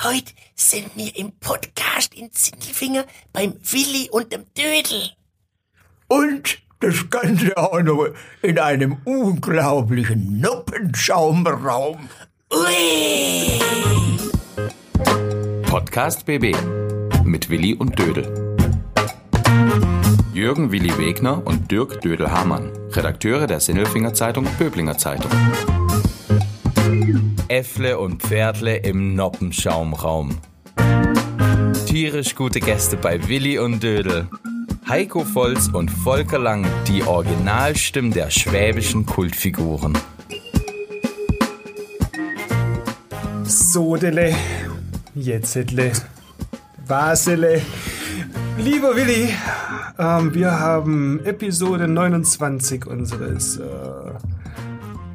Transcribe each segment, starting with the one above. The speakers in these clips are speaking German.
Heute sind wir im Podcast in Zindelfinger beim Willi und dem Dödel. Und das Ganze auch noch in einem unglaublichen Noppenschaumraum. Ui! Podcast BB mit Willi und Dödel. Jürgen Willi Wegner und Dirk Dödel-Hamann, Redakteure der Sinnelfinger Zeitung Böblinger Zeitung. Äffle und Pferdle im Noppenschaumraum. Tierisch gute Gäste bei Willi und Dödel. Heiko Volz und Volker Lang, die Originalstimmen der schwäbischen Kultfiguren. Sodele, Jetzele, Vasele. Lieber Willi, ähm, wir haben Episode 29 unseres, äh,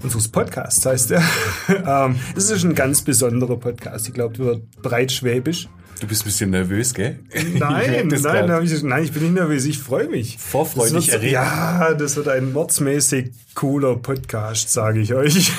unseres Podcasts, heißt er. ähm, es ist ein ganz besonderer Podcast. Ich glaube, der wird breitschwäbisch. Du bist ein bisschen nervös, gell? Nein, das nein, ich, nein, ich bin nicht nervös, ich freue mich. Vorfreudig Das wird- erregt. Ja, das wird ein mordsmäßig cooler Podcast, sage ich euch.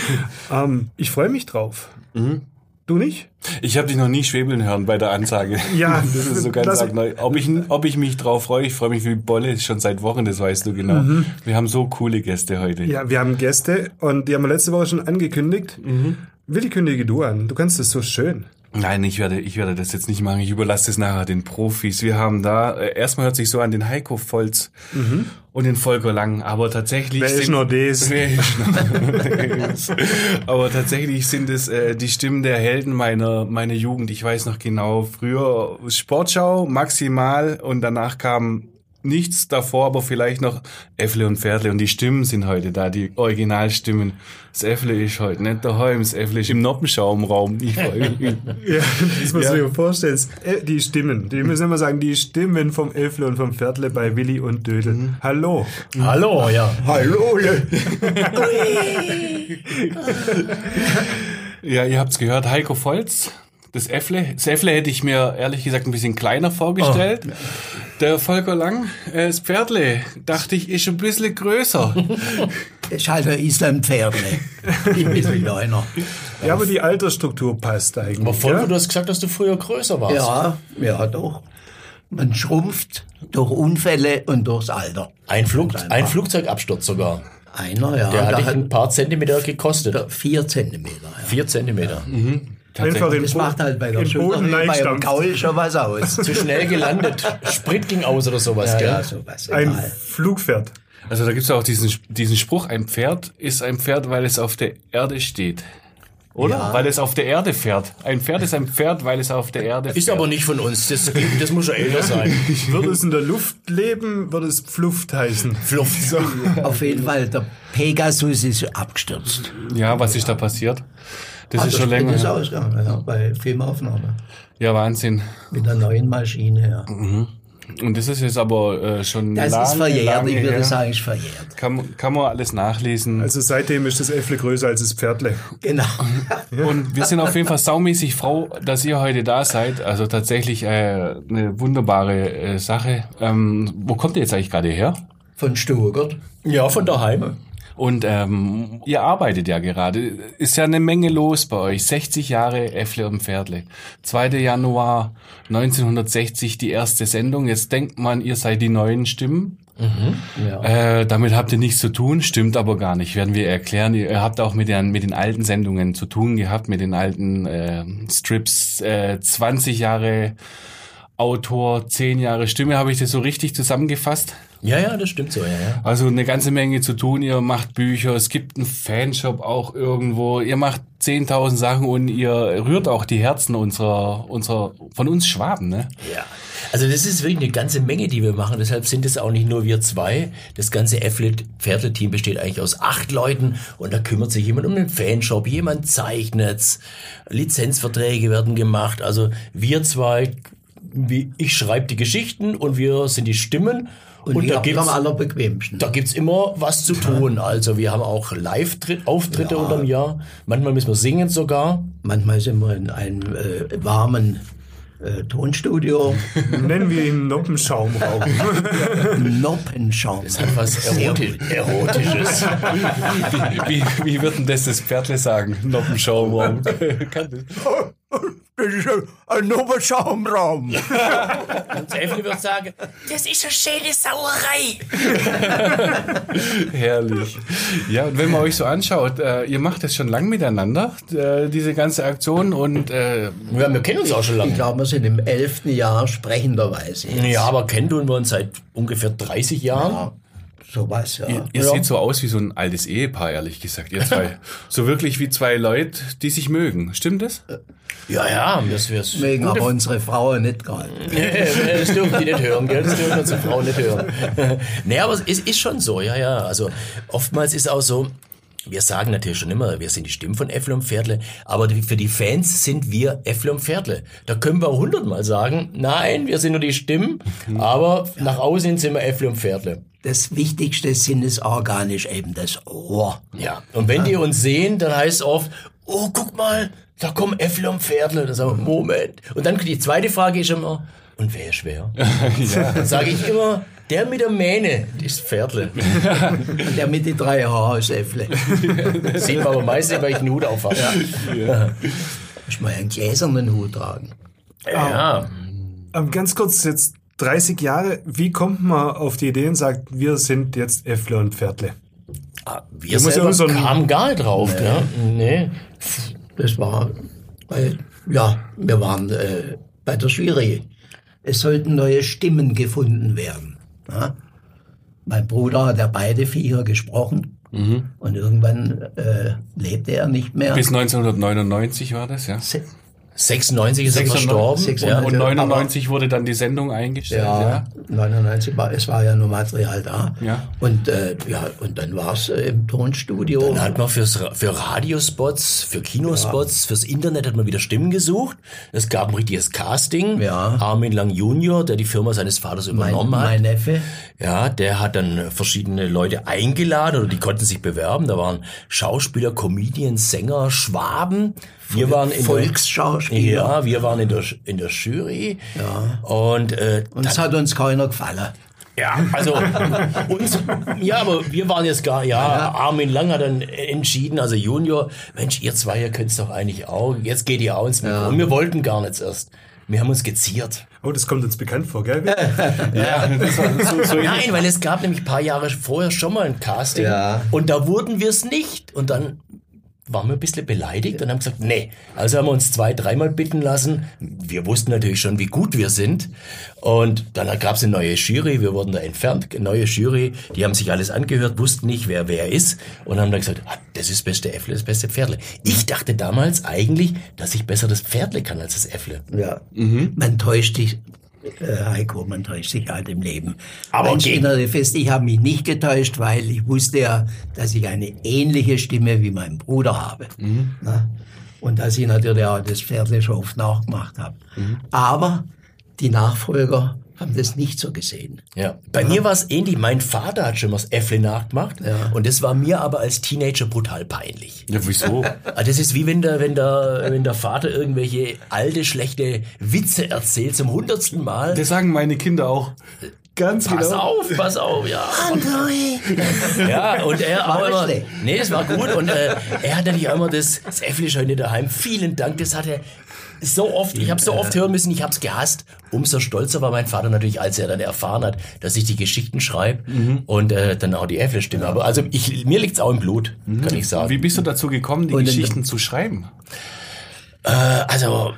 ähm, ich freue mich drauf. Mhm. Du nicht? Ich habe dich noch nie schwebeln hören bei der Ansage. Ja, das ist so ganz neu. Ob ich, ob ich mich drauf freue, ich freue mich wie Bolle, schon seit Wochen, das weißt du genau. Wir haben so coole Gäste heute. Mhm. Ja, wir haben Gäste und die haben wir letzte Woche schon angekündigt. Mhm. Willi, kündige du an. Du kannst das so schön. Nein, ich werde, ich werde das jetzt nicht machen. Ich überlasse das nachher den Profis. Wir haben da, äh, erstmal hört sich so an den Heiko Volz und den Volker Lang, aber tatsächlich. Mhm. Wer ist sind- noch das? Wer ist noch das? aber tatsächlich sind es äh, die Stimmen der Helden meiner, meiner Jugend. Ich weiß noch genau, früher Sportschau maximal und danach kam nichts davor, aber vielleicht noch Äffle und Pferdle und die Stimmen sind heute da, die Originalstimmen. Das Äffle ist heute nicht daheim, das Äffle ist im Noppenschaumraum. Ja, das musst Ja. du dir vorstellen. Die Stimmen, die müssen immer sagen, die Stimmen vom Elfle und vom Viertle bei Willi und Dödel. Mhm. Hallo. Hallo, ja. Hallo, Ja, ihr habt's gehört, Heiko Volz, das Äffle. Das Äffle hätte ich mir ehrlich gesagt ein bisschen kleiner vorgestellt. Der Volker Lang, äh, das Pferdle, dachte ich, ist ein bisschen größer. das ist halt ein Islampferdle. Ein bisschen kleiner. Ja, aber die Altersstruktur passt eigentlich. Aber Volker, ja? du hast gesagt, dass du früher größer warst. Ja, ja, doch. Man schrumpft durch Unfälle und durchs Alter. Ein, Flug, ein Flugzeugabsturz sogar. Einer, ja. Der hat dich ein paar Zentimeter gekostet. vier Zentimeter. Ja. Vier Zentimeter. Einfach im Das macht halt bei der Boden bei dem. Gaul schon was aus. Zu schnell gelandet. Sprit ging aus oder sowas, ja, gell? ja, sowas. Ein Egal. Flugpferd. Also da gibt's auch diesen, diesen Spruch, ein Pferd ist ein Pferd, weil es auf der Erde steht. Oder? Ja. Weil es auf der Erde fährt. Ein Pferd ist ein Pferd, weil es auf der Erde fährt. Ist aber nicht von uns. Das, das muss schon älter sein. Würde es in der Luft leben, würde es Pfluft heißen. Fluft. So. Auf jeden Fall, der Pegasus ist abgestürzt. Ja, was ist da passiert? Das Ah, ist schon länger. Ist her. ausgegangen, ja, bei Filmaufnahme. Ja, Wahnsinn. Mit der neuen Maschine, ja. Und das ist jetzt aber äh, schon Das lange, ist verjährt, lange ich würde her. sagen, ist verjährt. Kann, kann man alles nachlesen. Also seitdem ist das Äffle größer als das Pferdle. Genau. Und wir sind auf jeden Fall saumäßig froh, dass ihr heute da seid. Also tatsächlich äh, eine wunderbare äh, Sache. Ähm, wo kommt ihr jetzt eigentlich gerade her? Von Stuttgart. Ja, von daheim. Und ähm, ihr arbeitet ja gerade. Ist ja eine Menge los bei euch. 60 Jahre Äffle und Pferdle. 2. Januar 1960 die erste Sendung. Jetzt denkt man, ihr seid die neuen Stimmen. Ja. Äh, damit habt ihr nichts zu tun, stimmt aber gar nicht, werden wir erklären. Ihr habt auch mit den, mit den alten Sendungen zu tun gehabt, mit den alten äh, Strips. Äh, 20 Jahre Autor, 10 Jahre Stimme, habe ich das so richtig zusammengefasst? Ja, ja, das stimmt so, ja, ja. Also eine ganze Menge zu tun. Ihr macht Bücher, es gibt einen Fanshop auch irgendwo. Ihr macht 10.000 Sachen und ihr rührt auch die Herzen unserer, unserer, von uns Schwaben, ne? Ja. Also das ist wirklich eine ganze Menge, die wir machen. Deshalb sind es auch nicht nur wir zwei. Das ganze Affiliate-Pferdle-Team besteht eigentlich aus acht Leuten und da kümmert sich jemand um den Fanshop, jemand zeichnet, Lizenzverträge werden gemacht. Also wir zwei, wie ich schreibe die Geschichten und wir sind die Stimmen. Und, Und, da haben gibt's am allerbequemsten. da gibt's immer was zu tun. Also wir haben auch Live-Auftritte unterm Jahr. Manchmal müssen wir singen sogar. Manchmal sind wir in einem äh, warmen äh, Tonstudio, Nennen wir ihn Noppenschaumraum. Noppenschaum. Das hat was Eroti Erotisches. Wie, wie, wie wird denn das das Pferdle sagen? Noppenschaumraum. Kann das? Das ist ein, ein Oberschaumraum. Und Äffle wird sagen, Das ist eine schöne Sauerei. Herrlich. Ja, und wenn man euch so anschaut, äh, ihr macht das schon lang miteinander, äh, diese ganze Aktion und äh, ja, wir kennen uns auch schon Ich lange. glaube, wir sind im elften Jahr sprechenderweise. jetzt. Ja, aber kennen tun wir uns seit ungefähr 30 Jahren. Ja, sowas, ja. ihr, ihr seht so aus wie so ein altes Ehepaar, ehrlich gesagt, ihr zwei. so wirklich wie zwei Leute, die sich mögen. Stimmt das? Ja, ja, das wär's. Wegen aber unsere Frauen nicht gerade. das dürfen die nicht hören, gell? Das dürfen unsere Frauen nicht hören. nee, aber es ist schon so, ja, ja. Also oftmals ist auch so, wir sagen natürlich schon immer, wir sind die Stimmen von Äffle und Pferdle, aber für die Fans sind wir Äffle und Pferdle. Da können wir auch hundertmal sagen, nein, wir sind nur die Stimmen, aber nach außen sind wir Äffle und Pferdle. Das wichtigste sinnesorganisch eben das Ohr. Ja, und wenn die uns sehen, dann heißt es oft, oh, guck mal, da kommen Äffle und Pferdle. Dann sagen wir, Moment. Und dann die zweite Frage ist immer, und wer ist wer? Dann sage ich immer, der mit der Mähne ist Pferdle. Und der mit den drei Haaren ist Äffle. Sieht man aber meistens, weil ich einen Hut auf habe. Muss man einen gläsernen Hut tragen. Ja. Ähm, ganz kurz, jetzt 30 Jahre, wie kommt man auf die Idee und sagt, wir sind jetzt Äffle und Pferdle? Ah, Wir selber so kamen gar nicht drauf. Ja. Nee. Das war, weil, ja, wir waren äh, bei der Jury. Es sollten neue Stimmen gefunden werden. Ja? Mein Bruder hat ja beide Viecher gesprochen. Und irgendwann äh, lebte er nicht mehr. Bis 1999 war das, ja. Se- 96 ist er 96, verstorben. 96. Ja. Und 99 wurde dann die Sendung eingestellt, ja. Ja, 99 war, es war ja nur Material da. Ja. Und, äh, ja, und dann war es äh, im Tonstudio. Dann hat man fürs, für Radiospots, für Kinospots, fürs Internet hat man wieder Stimmen gesucht. Es gab ein richtiges Casting. Ja. Armin Lang Junior, der die Firma seines Vaters mein, übernommen hat. mein Neffe. Ja, der hat dann verschiedene Leute eingeladen oder die konnten sich bewerben. Da waren Schauspieler, Comedians, Sänger, Schwaben. Wir waren in Volksschauspieler. Der, ja, wir waren in der, in der Jury. Ja. Und, äh, Und es hat uns keiner gefallen. ja, also uns, ja, aber wir waren jetzt gar, ja, Armin Lang hat dann entschieden, also Junior, Mensch, ihr zwei, ihr könnt's doch eigentlich auch, jetzt geht ihr auch ins Mikro. Und wir wollten gar nichts erst. Wir haben uns geziert. Oh, das kommt uns bekannt vor, gell? Ja, das war so, so Nein, weil es gab nämlich ein paar Jahre vorher schon mal ein Casting Ja. und da wurden wir es nicht. Und dann waren wir ein bisschen beleidigt und haben gesagt, nee. Also haben wir uns zwei, dreimal bitten lassen. Wir wussten natürlich schon, wie gut wir sind. Und dann gab es eine neue Jury, wir wurden da entfernt, eine neue Jury, die haben sich alles angehört, wussten nicht, wer wer ist und haben dann gesagt, ah, das ist das beste Äffle, das beste Pferdle. Ich dachte damals eigentlich, dass ich besser das Pferdle kann als das Äffle. Ja. Man täuscht sich, äh, Heiko, man täuscht sich halt im Leben. Aber Aber okay. ich fest, ich habe mich nicht getäuscht, weil ich wusste ja, dass ich eine ähnliche Stimme wie mein Bruder habe. Na? Und dass ich natürlich auch das Pferdle schon oft nachgemacht habe. Aber die Nachfolger haben das nicht so gesehen. Ja. Bei mir war es ähnlich. Mein Vater hat schon mal das Äffle nachgemacht. Und das war mir aber als Teenager brutal peinlich. ja, wieso? Ah, Das ist wie wenn der, wenn der, wenn der Vater irgendwelche alte, schlechte Witze erzählt zum hundertsten Mal. Das sagen meine Kinder auch. Ganz Pass genau. auf, pass auf, ja. Ja, und er War auch immer, schlecht. nee, es war gut und äh, er hat natürlich auch immer das, das Äffle schon nicht daheim. Vielen Dank, das hat er so oft, ich habe so oft hören müssen, ich habe es gehasst. Umso stolzer war mein Vater natürlich, als er dann erfahren hat, dass ich die Geschichten schreibe und äh, dann auch die Äffle-Stimme. Aber also ich, mir liegt's auch im Blut, kann ich sagen. Wie bist du dazu gekommen, die Und Geschichten zu schreiben? Also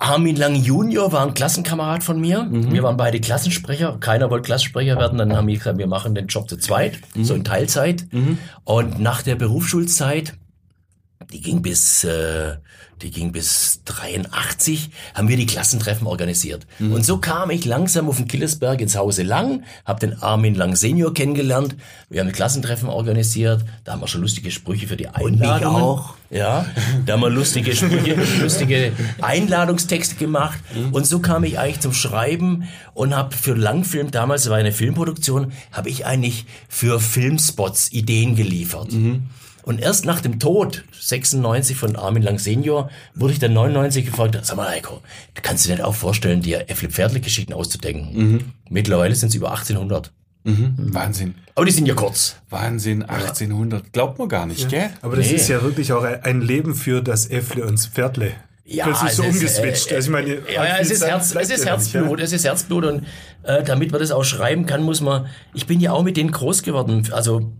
Armin Lang Junior war ein Klassenkamerad von mir. Wir waren beide Klassensprecher. Keiner wollte Klassensprecher werden. Dann haben wir gesagt, wir machen den Job zu zweit, so in Teilzeit. Und nach der Berufsschulzeit, die ging bis, äh, die ging bis 83, haben wir die Klassentreffen organisiert. Und so kam ich langsam auf den Killesberg ins Hause Lang, habe den Armin Lang Senior kennengelernt. Wir haben Klassentreffen organisiert. Da haben wir schon lustige Sprüche für die Einladungen. auch. Ja, da haben wir lustige Sprüche, lustige Einladungstexte gemacht. Und so kam ich eigentlich zum Schreiben und habe für Langfilm, damals war eine Filmproduktion, habe ich eigentlich für Filmspots Ideen geliefert. Und erst nach dem Tod, 96 von Armin Lang Senior, wurde ich dann 99 gefragt, sag mal Heiko, du kannst dir nicht auch vorstellen, dir Äffle Pferdle Geschichten auszudenken. Mittlerweile sind es über 1800. Wahnsinn. Aber die sind ja kurz. Wahnsinn, 1800. Glaubt man gar nicht, gell? Aber das Nee. ist ja wirklich auch ein Leben für das Äffle und das Pferdle. Ja, plötzlich so es ist, umgeswitcht. äh, also ich meine, Ja, ja, es ist, Herz, es ist ja nicht, ja. Herzblut, es ist Herzblut und äh, damit man das auch schreiben kann, muss man, ich bin ja auch mit denen groß geworden, also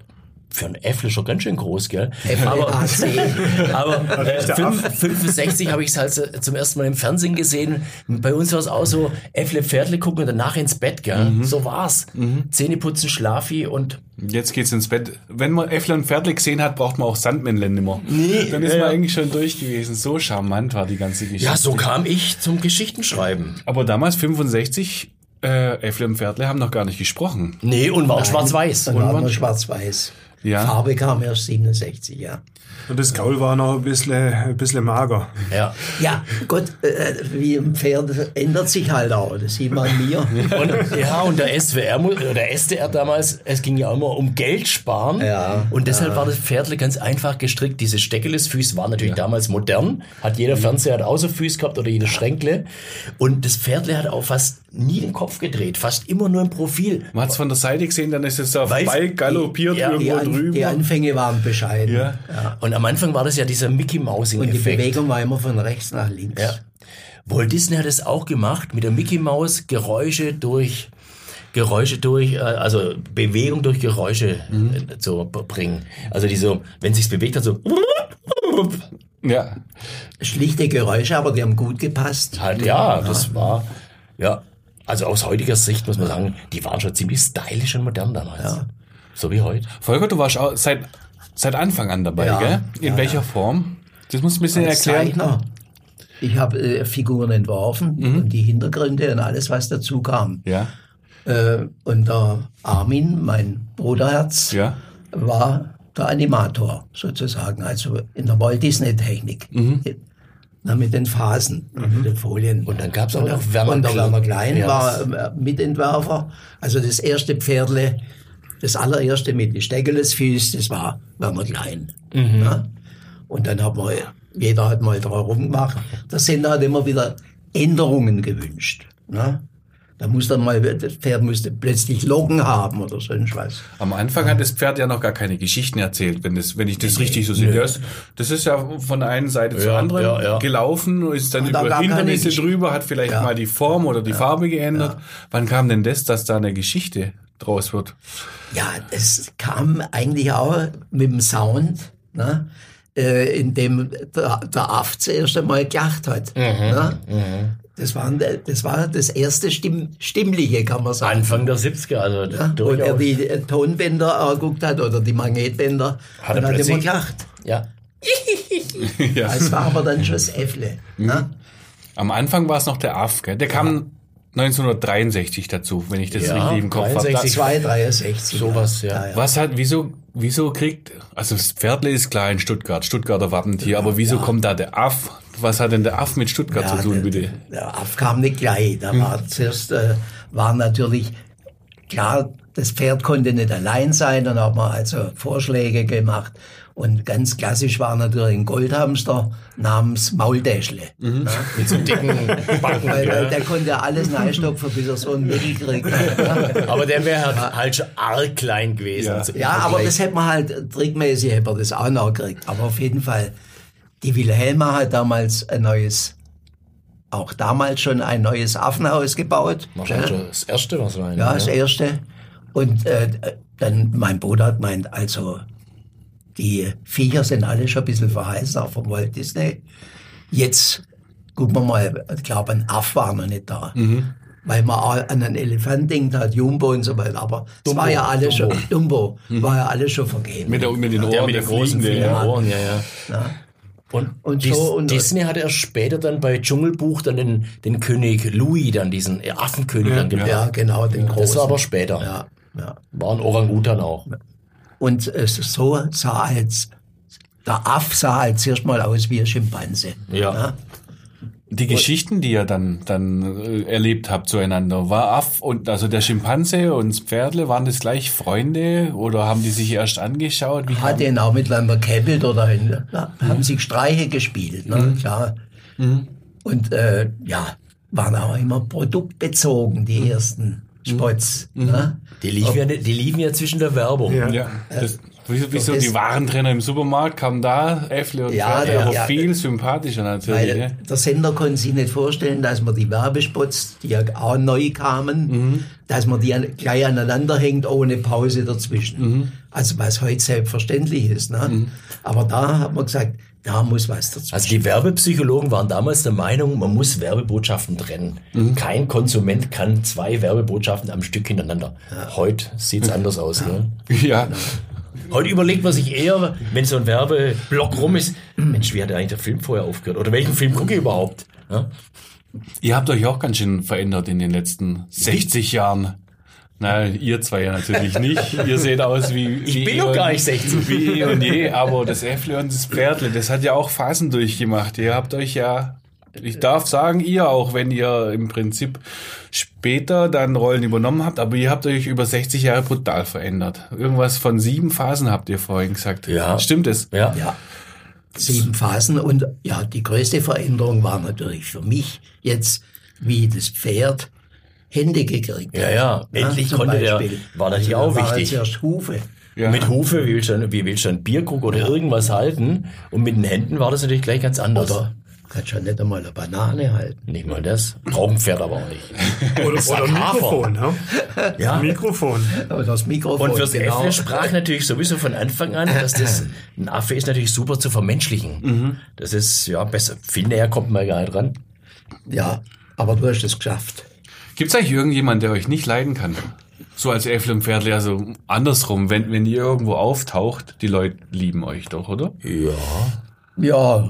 für einen Äffle schon ganz schön groß, gell? Aber, aber äh, der fünf- 65 habe ich es halt so- zum ersten Mal im Fernsehen gesehen. Bei uns war es auch so, Äffle, Pferdle gucken und danach ins Bett, gell? So war's. Zähne putzen, Schlafi und Jetzt geht's ins Bett. Wenn man Äffle und Pferdle gesehen hat, braucht man auch Sandmännle nimmer. Nee, Dann ist ja, man eigentlich schon durch gewesen. So charmant war die ganze Geschichte. ja, so kam ich zum Geschichtenschreiben. Aber damals, 65, äh, Äffle und Pferdle haben noch gar nicht gesprochen. Nee, und war auch schwarz-weiß. Waren wir schwarz-weiß. Ja. Farbe kam erst 67, ja. Und das Gaul war noch ein bisschen, ein bisschen mager. Ja. Ja, Gott, äh, wie ein Pferd ändert sich halt auch. Das sieht man an mir. Und, ja, und der SWR, oder der SDR damals, es ging ja immer um Geld sparen. Ja, Und deshalb war das Pferdle ganz einfach gestrickt. Diese Steckelesfüß waren natürlich damals modern. Hat jeder Fernseher hat Außerfüß gehabt oder jedes Schränkle. Und das Pferdle hat auch fast nie den Kopf gedreht. Fast immer nur im Profil. Man hat's von der Seite gesehen, dann ist es Weiß- vorbei galoppiert Ja, irgendwo An die drüber. Anfänge waren bescheiden. Ja. Und am Anfang war das ja dieser Mickey Und die. Bewegung war immer von rechts nach links. Ja. Walt Disney hat es auch gemacht, mit der Mickey Maus Geräusche durch Geräusche durch, äh, also Bewegung durch Geräusche äh, zu b- bringen. Also die so, wenn sich's bewegt hat, so Ja. Schlichte Geräusche, aber die haben gut gepasst. halt, ja, das war, ja, also aus heutiger Sicht muss man sagen, die waren schon ziemlich stylisch und modern damals. So wie heute. Volker, du warst auch seit, seit Anfang an dabei, Ja. gell? In Ja, welcher Form? Das musst du ein bisschen Als erklären. Zeichner. Ich habe äh, Figuren entworfen und die Hintergründe und alles, was dazu kam. Ja. Äh, und der Armin, mein Bruderherz, Ja. war der Animator sozusagen, also in der Walt Disney Technik. Na, mit den Phasen, mit den Folien. Und dann gab's auch Und noch Werner Und der Klein. Werner Klein Ja, war äh, Mitentwerfer. Also das erste Pferdle, das allererste mit den Steckelesfüß, das war Werner Klein. Ja? Und dann hat man, jeder hat mal drauf rumgemacht. Der Sender hat immer wieder Änderungen gewünscht. Ne? Da muss dann mal, das Pferd musste plötzlich Locken haben oder sonst was. Am Anfang hat das Pferd ja noch gar keine Geschichten erzählt, wenn, das, wenn ich das richtig so sehe. Das, das ist ja von der einen Seite zur Ja, anderen ja, ja. gelaufen, ist dann über Hindernisse drüber, hat vielleicht Ja. mal die Form oder die Farbe geändert. Wann kam denn das, dass da eine Geschichte draus wird? Ja, es kam eigentlich auch mit dem Sound, ne? äh, in dem der, der Aff zuerst einmal gelacht hat. Ne? Das, waren, das war das erste Stimm, Stimmliche, kann man sagen. Anfang der 70er, also Ja, und er die Tonbänder angeguckt hat oder die Magnetbänder, Hat er dann hat er immer gelacht. Ja. ja. Es war aber dann schon das Äffle. Ne? Am Anfang war es noch der Aff, gell? Der kam 1963 dazu, wenn ich das Ja, richtig im Kopf habe. 63. 263. Sowas, ja. Was hat, wieso, wieso kriegt, also das Pferdle ist klar in Stuttgart, Stuttgarter Wappentier, aber wieso kommt da der Aff? Was hat denn der Aff mit Stuttgart Ja, zu tun, der- bitte? Der Aff kam nicht gleich. Da war zuerst, äh, war natürlich klar, das Pferd konnte nicht allein sein. Dann hat man also Vorschläge gemacht. Und ganz klassisch war natürlich ein Goldhamster namens Maultäschle. Mit so dicken Backen. Weil, weil gell? der konnte alles neistopfen, bis er so einen Mittel kriegt. Ja, Aber der wäre halt, halt schon arg klein gewesen. Ja. Also ja aber das hätte man halt, trickmäßig hätte man das auch noch gekriegt. Aber auf jeden Fall, die Wilhelma hat damals ein neues, auch damals schon ein neues Affenhaus gebaut. Wahrscheinlich schon das erste, was rein. Ja, das erste. Und äh, dann mein Bruder hat meint, also die Viecher sind alle schon ein bisschen verheißen, auch vom Walt Disney. Jetzt gucken wir mal, ich glaube, ein Aff war noch nicht da. Weil man auch an einen Elefant denkt hat, Jumbo und so weiter. Aber Dumbo, war ja alles Dumbo. schon, Dumbo, war ja alles schon vergeben. Mit, der, mit den Ohren, Der mit den großen ja. Ohren, ja, ja. Und, Und Dis so und- Disney hat erst später dann bei Dschungelbuch dann den, den König Louis, dann diesen Affenkönig dann gebracht. ja, genau, den großen. Das war aber später. Ja, ja. War ein Orangutan auch. Und so sah als, der Aff sah halt zuerst mal aus wie ein Schimpanse. Ja. Die Geschichten, die ihr dann, dann äh, erlebt habt zueinander, war Aff und also der Schimpanse und das Pferdle, waren das gleich Freunde oder haben die sich erst angeschaut? Wie hat den auch miteinander käppelt oder in, ja, haben sich Streiche gespielt, ne? klar. Und äh, ja, waren auch immer produktbezogen, die ersten Spots. Ne? Die liefen, ja, die liefen ja zwischen der Werbung. Ja. ja, das, Wie, wie so Das- die Warentrenner im Supermarkt kamen da, Äffle und Ja, Pferde, ja, aber ja. viel sympathischer natürlich. Weil der Sender konnte sich nicht vorstellen, dass man die Werbespots, die ja auch neu kamen, dass man die an, gleich aneinander hängt, ohne Pause dazwischen. Also was heute selbstverständlich ist. Ne? Aber da hat man gesagt, da muss was dazwischen. Also die Werbepsychologen waren damals der Meinung, man muss Werbebotschaften trennen. Kein Konsument kann zwei Werbebotschaften am Stück hintereinander. Heute sieht's anders aus. Ne? Ja, Heute überlegt man sich eher, wenn so ein Werbeblock rum ist, Mensch, wie hat eigentlich der Film vorher aufgehört? Oder welchen Film gucke ich überhaupt? Ja? ihr habt euch auch ganz schön verändert in den letzten 60 Jahren. Na, ihr zwei ja natürlich nicht. Ihr seht aus wie... Ich wie bin doch gar nicht 60. Wie eh und je, aber das Äffle und das Pferdle, das hat ja auch Phasen durchgemacht. Ihr habt euch ja, ich darf sagen, ihr auch, wenn ihr im Prinzip später dann Rollen übernommen habt, aber ihr habt euch über 60 Jahre brutal verändert. Irgendwas von sieben Phasen habt ihr vorhin gesagt. Ja. Stimmt es? Ja. Ja, sieben Phasen. Und ja, die größte Veränderung war natürlich für mich jetzt, wie das Pferd Hände gekriegt Ja, hat. ja. Endlich zum konnte der- Beispiel. war natürlich also, auch wichtig. Zuerst Hufe. Ja. Mit Hufe, wie willst du, wie willst du einen Bierkrug oder irgendwas halten? Und mit den Händen war das natürlich gleich ganz anders. Oder kannst ja nicht einmal eine Banane halten. Nicht mal das. Braucht ein Pferd aber auch nicht. Oder, oder ein Mikrofon, ne? Ja. Mikrofon. Aber das Mikrofon, Und fürs genau. Äffle sprach natürlich sowieso von Anfang an, dass das ein Affe ist natürlich super zu vermenschlichen. Das ist ja besser. Viel näher kommt man gar nicht ran. Ja, aber du hast es geschafft. Gibt es eigentlich irgendjemand, der euch nicht leiden kann? So als Äffle und Pferdle, also andersrum, wenn, wenn ihr irgendwo auftaucht, die Leute lieben euch doch, oder? Ja. Ja,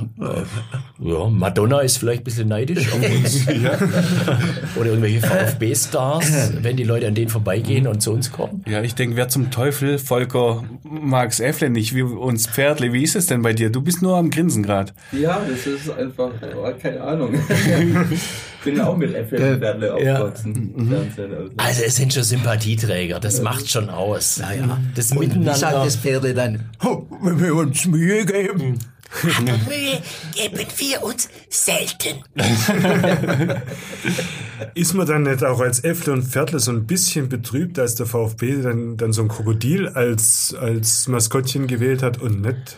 Ja, Madonna ist vielleicht ein bisschen neidisch auf uns. Oder irgendwelche VfB-Stars, wenn die Leute an denen vorbeigehen und zu uns kommen. Ja, ich denke, wer zum Teufel, Volker, mag's Äffle nicht, wie uns Pferdle, wie ist es denn bei dir? Du bist nur am Grinsen gerade. Ja, das ist einfach, oh, keine Ahnung. ich bin auch mit Äpfel und Werdle aufgewachsen. im Fernsehen, also. Also es sind schon Sympathieträger, das macht schon aus. ja, ja. Das Und wie sagt Miteinander. das Pferd dann? "Oh, Wenn wir uns Mühe geben. Mühe geben wir uns selten. Ist man dann nicht auch als Äffle und Pferdle so ein bisschen betrübt, als der VfB dann, dann so ein Krokodil als, als Maskottchen gewählt hat und nicht,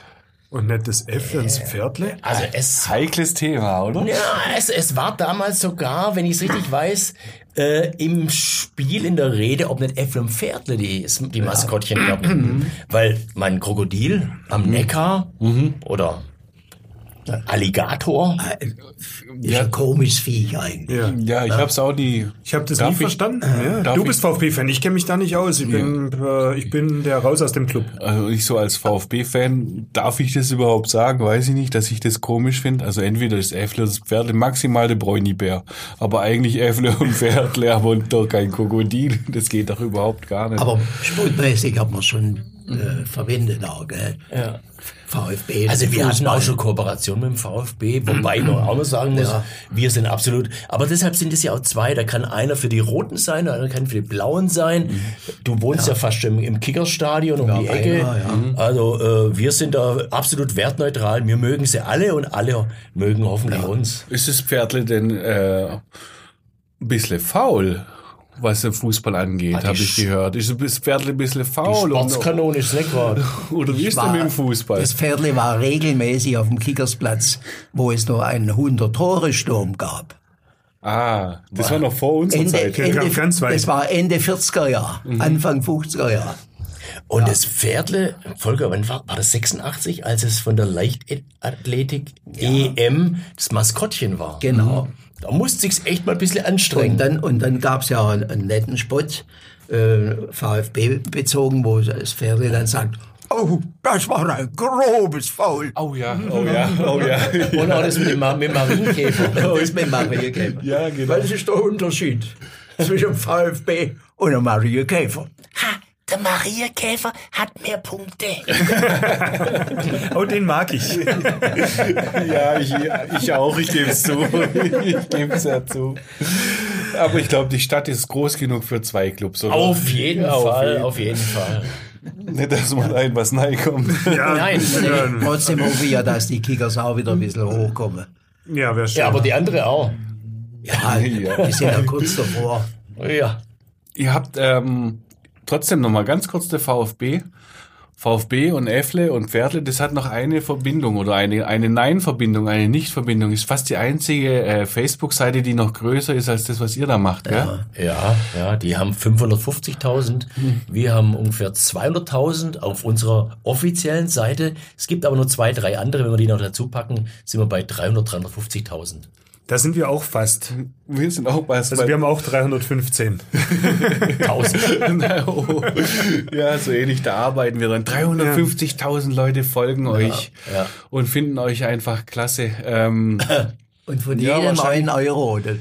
und nicht das Äffle und das Pferdle? Also es, Heikles Thema, oder? ja, es, es war damals sogar, wenn ich es richtig weiß, äh, im Spiel in der Rede, ob nicht Äffle und Pferdle die, die Maskottchen werden. Weil mein Krokodil am Neckar oder Alligator, Ist ein komisches Viech eigentlich. Ja. Ja, ich hab's auch nie. Ich habe das Darf nie ich- verstanden. Ja. darf Du bist VfB-Fan, ich kenne mich da nicht aus. Ich bin, äh, ich bin der raus aus dem Club. Also ich so als VfB-Fan, darf ich das überhaupt sagen? Weiß ich nicht, dass ich das komisch finde. Also entweder das Äffle oder das Pferdle, maximal der Bräunibär. Aber eigentlich Äffle und Pferdle, aber doch kein Krokodil. Das geht doch überhaupt gar nicht. Aber sportmäßig hat man schon äh, verwendet auch, gell? Ja. VfB. Also wir hatten auch schon Kooperation mit dem VfB, wobei ich noch auch noch sagen muss, Ja. wir sind absolut, aber deshalb sind es ja auch zwei, da kann einer für die Roten sein, andere kann für die Blauen sein. Du wohnst ja, fast im, im Kickerstadion um Ja, die Ecke. beinahe, ja. Also äh, wir sind da absolut wertneutral, wir mögen sie alle und alle mögen hoffentlich uns. Ist das Pferdle denn äh, ein bisschen faul, was den Fußball angeht, Ah, die habe ich gehört? Ist das Pferdle ein bisschen faul? und- Sportskanone ist nicht gerade. Oder wie ist denn war- mit dem Fußball? Das Pferdle war regelmäßig auf dem Kickersplatz, wo es nur einen 100-Tore-Sturm gab. Ah, das war noch vor unserer Ende, Zeit. Ende- Ende, ganz weit. das war Ende 40er Jahr, Mhm. Anfang 50er Jahr. Und das Pferdle, Volker, wann war, war das 86, als es von der Leichtathletik EM das Maskottchen war? Genau. Da musste sich's echt mal ein bisschen anstrengen. Und dann, und dann gab's ja einen, einen netten Spot, äh, VfB bezogen, wo das Pferd dann sagt, oh, das war ein grobes Foul. Oh ja, oh ja, oh ja. Und auch das mit dem, mit dem Marienkäfer. Das mit Maria Käfer. Ja, genau. Was ist der Unterschied zwischen VfB und einem Maria Käfer? Ha, der Mariakäfer hat mehr Punkte. Oh, den mag ich. Ja, ich, ich auch, ich gebe es zu. Ich gebe es ja zu. Aber ich glaube, die Stadt ist groß genug für zwei Clubs, oder? Auf jeden Ja, auf Fall, jeden. auf jeden Fall. Nicht, dass man ein was kommt. Ja, Nein, ja, Trotzdem hoffe ich ja, dass die Kickers auch wieder ein bisschen hochkommen. ja wäre schön. Ja, aber die andere auch. Ja, die sind ja kurz davor. Ja. Ihr habt ähm, trotzdem noch mal ganz kurz der VfB. VfB und Effle und Pferdle, das hat noch eine Verbindung oder eine, eine Nein-Verbindung, eine Nicht-Verbindung. Ist fast die einzige äh, Facebook-Seite, die noch größer ist als das, was ihr da macht, gell? Ja, ja, die haben 550.000. Wir haben ungefähr 200.000 auf unserer offiziellen Seite. Es gibt aber nur zwei, drei andere. Wenn wir die noch dazu packen, sind wir bei 300, 350.000. Da sind wir auch fast. Wir sind auch bei, Also wir haben auch 315. 1000. Na, oh. ja, so ähnlich, da arbeiten wir dran. 350.000 Leute folgen euch ja. und finden euch einfach klasse. Ähm, Und von Ja, jedem wahrscheinlich- einen Euro. Das,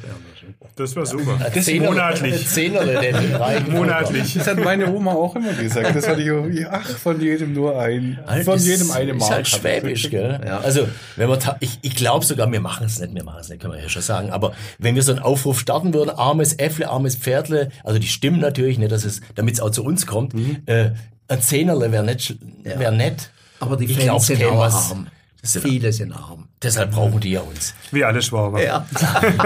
Das war super. Zehnerle- monatlich. Zehnerle, reichen Monatlich. das hat meine Oma auch immer gesagt. Das hatte ich auch, ach, von jedem nur ein. Halt, Von das jedem eine Ist Mark. halt schwäbisch, gell? Also, wenn wir, ich, ich glaube sogar, wir machen es nicht, wir machen es nicht, können wir ja schon sagen. Aber wenn wir so einen Aufruf starten würden, armes Äffle, armes Pferdle, also die stimmen natürlich nicht, dass es, damit es auch zu uns kommt, äh, ein Zehnerle wäre sch- wär nett. aber die Fans sind auch was. arm. Sind- Viele sind arm. Deshalb brauchen die ja uns. Wie alle Schwaber. Ja.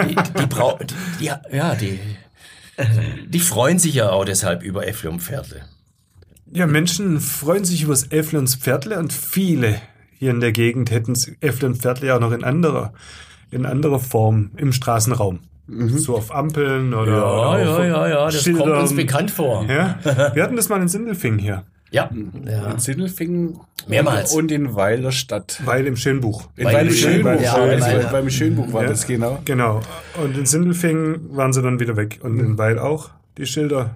Die, die, brau die, ja, die, die freuen sich ja auch deshalb über Äffle und Pferdle. Ja, Menschen freuen sich über das Äffle und das Pferdle und viele hier in der Gegend hätten das Äffle und Pferdle ja auch noch in anderer, in anderer Form im Straßenraum. So auf Ampeln oder, Ja, oder ja, ja, ja, das Schildern. kommt uns bekannt vor. Ja, wir hatten das mal in Sindelfing hier, Ja, In Sindelfingen Mehrmals. und in Weiler Stadt. weil im Schönbuch. In Weil Weil im Schönbuch, Schönbuch, ja, ja, weil, weil- beim Schönbuch war Ja. das genau. Genau. Und in Sindelfing waren sie dann wieder weg. Und in Weil auch die Schilder.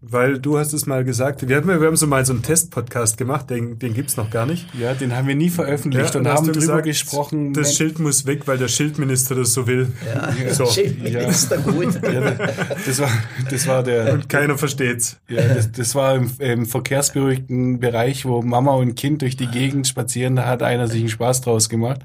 Weil du hast es mal gesagt, wir haben, wir haben so mal so einen Test-Podcast gemacht, den, den gibt's noch gar nicht. Ja, den haben wir nie veröffentlicht und da hast haben drüber gesagt, gesprochen. Das wenn- Schild muss weg, weil der Schildminister das so will. So. Ist da gut. das war, das war der, Und keiner versteht's. ja, das, das war im, im verkehrsberuhigten Bereich, wo Mama und Kind durch die Gegend spazieren, da hat einer sich einen Spaß draus gemacht.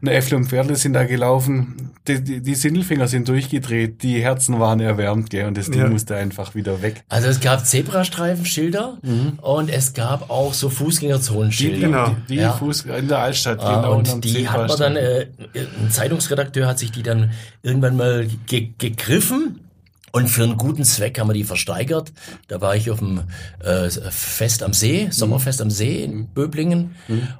Und Äffle und Pferdle sind da gelaufen, die, die, die Sindelfinger sind durchgedreht, die Herzen waren erwärmt, gell, und das Ding Ja. musste einfach wieder weg. Also es gab Zebrastreifenschilder und es gab auch so Fußgängerzonenschilder. Genau. Die Ja. Fuß in der Altstadt, Ah, genau. und die hat man dann, äh, ein Zeitungsredakteur hat sich die dann irgendwann mal ge gegriffen und für einen guten Zweck haben wir die versteigert. Da war ich auf dem äh, Fest am See, Sommerfest am See in Böblingen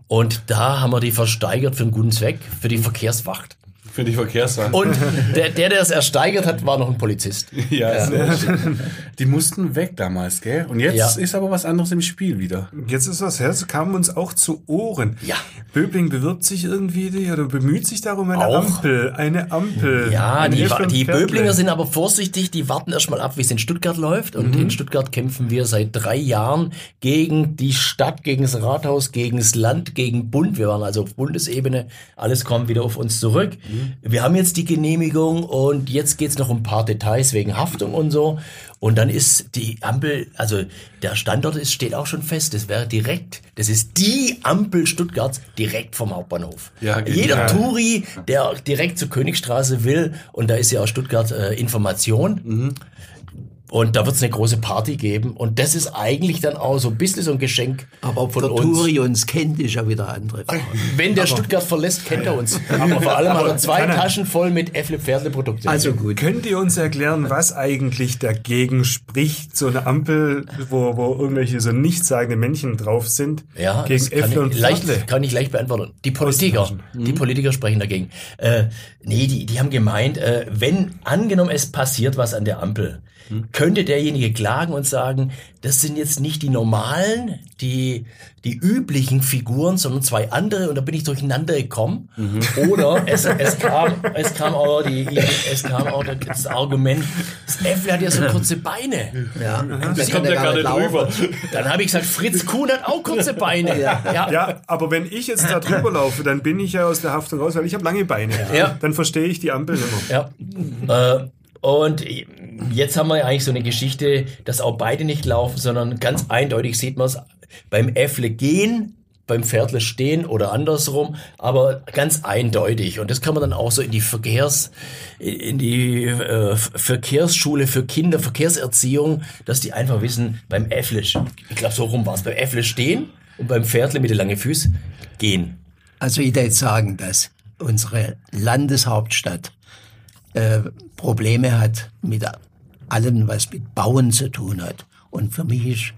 und da haben wir die versteigert für einen guten Zweck, für die Verkehrswacht. Für die Verkehrswagen. Und der, der, der es ersteigert hat, war noch ein Polizist. Ja, sehr schön. Die mussten weg damals, gell? Und jetzt Ja. ist aber was anderes im Spiel wieder. Jetzt ist was her, es kam uns auch zu Ohren. Ja. Böbling bewirbt sich irgendwie oder bemüht sich darum eine Auch. Ampel. Eine Ampel. Ja, die, die. Böblinger sind aber vorsichtig, die warten erstmal ab, wie es in Stuttgart läuft. Und in Stuttgart kämpfen wir seit drei Jahren gegen die Stadt, gegen das Rathaus, gegen das Land, gegen Bund. Wir waren also auf Bundesebene. Alles kommt wieder auf uns zurück. Wir haben jetzt die Genehmigung und jetzt geht's noch um ein paar Details wegen Haftung und so. Und dann ist die Ampel, also der Standort ist, steht auch schon fest. Das wäre direkt, das ist die Ampel Stuttgarts direkt vom Hauptbahnhof. Ja. Jeder Touri, der direkt zur Königstraße will, und da ist ja auch Stuttgart äh, Information. Und da wird es eine große Party geben. Und das ist eigentlich dann auch so ein bisschen so ein Geschenk Aber ob von der uns. Touri uns kennt, ist ja wieder andere Frage. Wenn der Stuttgart verlässt, kennt er uns. Aber vor allem hat er zwei Taschen voll mit Äffle Pferdle Produkte. Also gut. Könnt ihr uns erklären, was eigentlich dagegen spricht, so eine Ampel, wo, wo irgendwelche so nichtssagende Männchen drauf sind, Ja, gegen das kann Äffle und ich, leicht, Pferdle? kann ich leicht beantworten. Die Politiker, die Politiker sprechen dagegen. Äh, nee, die, die haben gemeint, äh, wenn angenommen es passiert was an der Ampel, könnte derjenige klagen und sagen, das sind jetzt nicht die normalen, die, die üblichen Figuren, sondern zwei andere und da bin ich durcheinander gekommen. Oder es, es kam, es kam auch die, es kam auch das Argument, das Äffle hat ja so kurze Beine. Ja, das kommt ja gar nicht rüber. Dann habe ich gesagt, Fritz Kuhn hat auch kurze Beine. Ja. Ja, aber wenn ich jetzt da drüber laufe, dann bin ich ja aus der Haftung raus, weil ich habe lange Beine. Ja. Dann verstehe ich die Ampel mehr. Ja. Äh, und jetzt haben wir ja eigentlich so eine Geschichte, dass auch beide nicht laufen, sondern ganz eindeutig sieht man es beim Äffle gehen, beim Pferdle stehen oder andersrum, aber ganz eindeutig. Und das kann man dann auch so in die Verkehrs, in die äh, Verkehrsschule für Kinder, Verkehrserziehung, dass die einfach wissen, beim Äffle, ich glaube so rum war es, beim Äffle stehen und beim Pferdle mit den langen Füßen gehen. Also ich würde sagen, dass unsere Landeshauptstadt äh, Probleme hat mit allem, was mit Bauen zu tun hat. Und für mich ist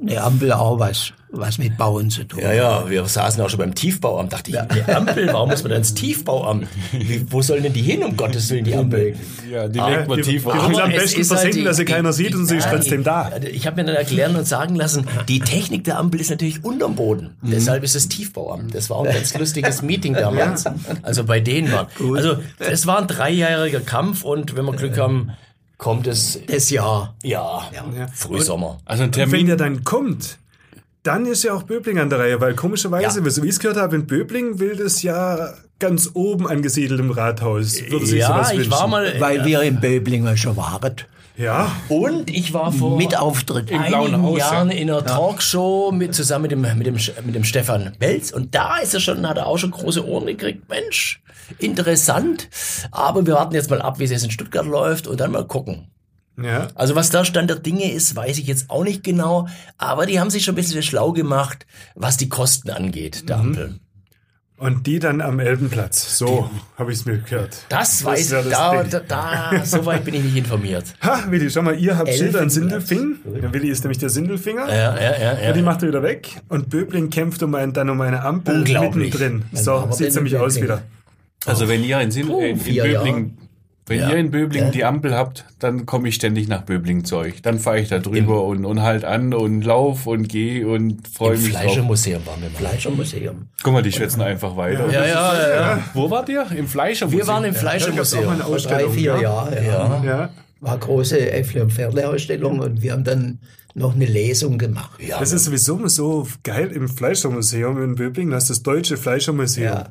eine Ampel auch was, was mit Bauen zu tun. Ja, ja, wir saßen auch schon beim Tiefbauamt. Dachte ich, eine Ampel, warum muss man denn ins Tiefbauamt? Wie, wo sollen denn die hin, um Gottes Willen, die Ampel? Ja, die legt man die, tiefer die will am besten halt versenken, die- dass sie keiner sieht und sie ist Ja, trotzdem da. Ich habe mir dann erklären und sagen lassen, die Technik der Ampel ist natürlich unterm Boden. Mhm. Deshalb ist es Tiefbauamt. Das war auch ein ganz lustiges Meeting damals. Also bei denen war. Also es war ein dreijähriger Kampf und wenn wir Glück haben, kommt es Das Jahr. ja, Frühsommer. Also ein Und wenn Termin. der dann kommt, dann ist ja auch Böbling an der Reihe, weil komischerweise, Ja. so wie ich es gehört habe, in Böbling will das ja ganz oben angesiedelt im Rathaus. Würde sich Ja, sowas ich wünschen. war mal Weil wir in Böblinger schon waren. Ja, und ich war vor Mit Auftritt. Im Blauen einigen Haus, ja. Jahren in einer Talkshow mit, zusammen mit dem, mit, dem, mit dem Stefan Welz und da ist er schon, hat er auch schon große Ohren gekriegt. Mensch, interessant. Aber wir warten jetzt mal ab, wie es jetzt in Stuttgart läuft und dann mal gucken. ja. Also was da Stand der Dinge ist, weiß ich jetzt auch nicht genau, aber die haben sich schon ein bisschen schlau gemacht, was die Kosten angeht, der Ampel. Und die dann am Elbenplatz. So habe ich es mir gehört. Das, weiß wär ich, das da, da, da, so weit bin ich nicht informiert. Ha, Willi, schau mal, ihr habt Schilder in Elfenplatz. Sindelfing. Der Willi ist nämlich der Sindelfinger. Ja, ja, ja, Ja, die ja. macht er wieder weg. Und Böbling kämpft um ein, dann um eine Ampel mittendrin. So wir sieht's denn nämlich aus wieder. Also wenn ihr in, Sin äh, in, in Böbling, wenn Ja. ihr in Böbling die Ampel habt, dann komme ich ständig nach Böbling zu euch. Dann fahre ich da drüber und, und halt an und lauf und gehe und freue Im mich. Fleischermuseum waren wir mal. Fleischermuseum. Guck mal, die schwätzen einfach weiter. Ja, ja, ja, ja. Wo wart ihr? Im Fleischermuseum? Wir waren im Fleischermuseum. eine Vor drei, Ausstellung. vier ja? Jahren. Ja. Ja. Ja. War große Äffle- und Pferdle-Ausstellung und wir haben dann noch eine Lesung gemacht. Ja, Das ist sowieso so geil im Fleischermuseum in Böbling. Das ist das deutsche Fleischermuseum. Ja.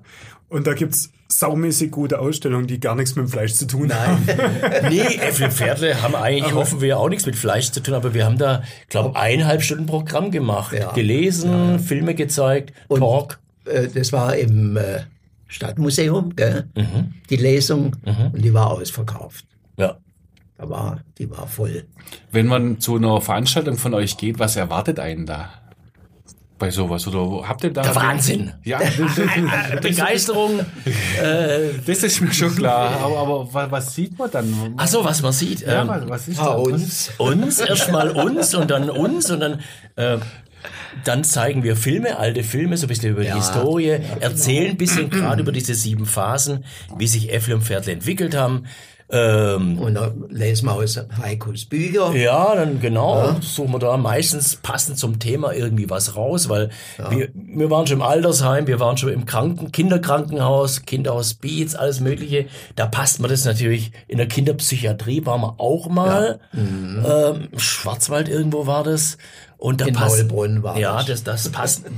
Und da gibt's saumäßig gute Ausstellungen, die gar nichts mit dem Fleisch zu tun haben. Nee, Äpfel Pferdle haben eigentlich, hoffen wir, auch nichts mit Fleisch zu tun, aber wir haben da, glaube eineinhalb Stunden Programm gemacht. Ja. Gelesen, Filme gezeigt, Talk. Äh, Das war im äh, Stadtmuseum, gell? Mhm. die Lesung, und die war ausverkauft. Ja. Da war, die war voll. Wenn man zu einer Veranstaltung von euch geht, was erwartet einen da? Bei sowas? Oder habt ihr da... Der Wahnsinn. Ja, Begeisterung. Äh, das ist mir schon klar. Aber, aber was, sieht man dann? ach so, was man sieht. ja, ähm, was, ist da? uns. uns, erstmal uns und dann uns und dann, äh, dann zeigen wir Filme, alte Filme, so ein bisschen über die Historie, erzählen ein bisschen gerade über diese sieben Phasen, wie sich Äffle und Pferdle entwickelt haben. Ähm, Und da lesen wir aus Heikos Bücher. ja, dann genau, suchen wir da meistens passend zum Thema irgendwie was raus, weil wir, wir waren schon im Altersheim, wir waren schon im Kranken, Kinderkrankenhaus, Kinderhospiz, alles Mögliche. Da passt man das natürlich. In der Kinderpsychiatrie waren wir auch mal. Ähm, Schwarzwald irgendwo war das. Und da In passt, Maulbronn war Ja, das. das, das passt.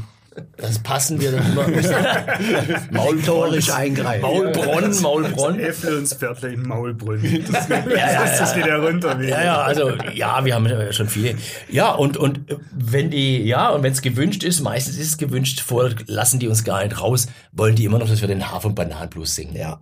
Das passen wir dann immer. Maultorisch eingreifen. Maulbronn, Maulbronn. Äpfel und das Pferdle in Maulbrunnen. Das, das, das geht ja runter. Willi. Ja, ja, also ja, wir haben schon viele. Ja, und und wenn die ja und wenn es gewünscht ist, meistens ist es gewünscht, vorher lassen die uns gar nicht raus, wollen die immer noch, dass wir den Hafer und Bananenblues singen. Ja.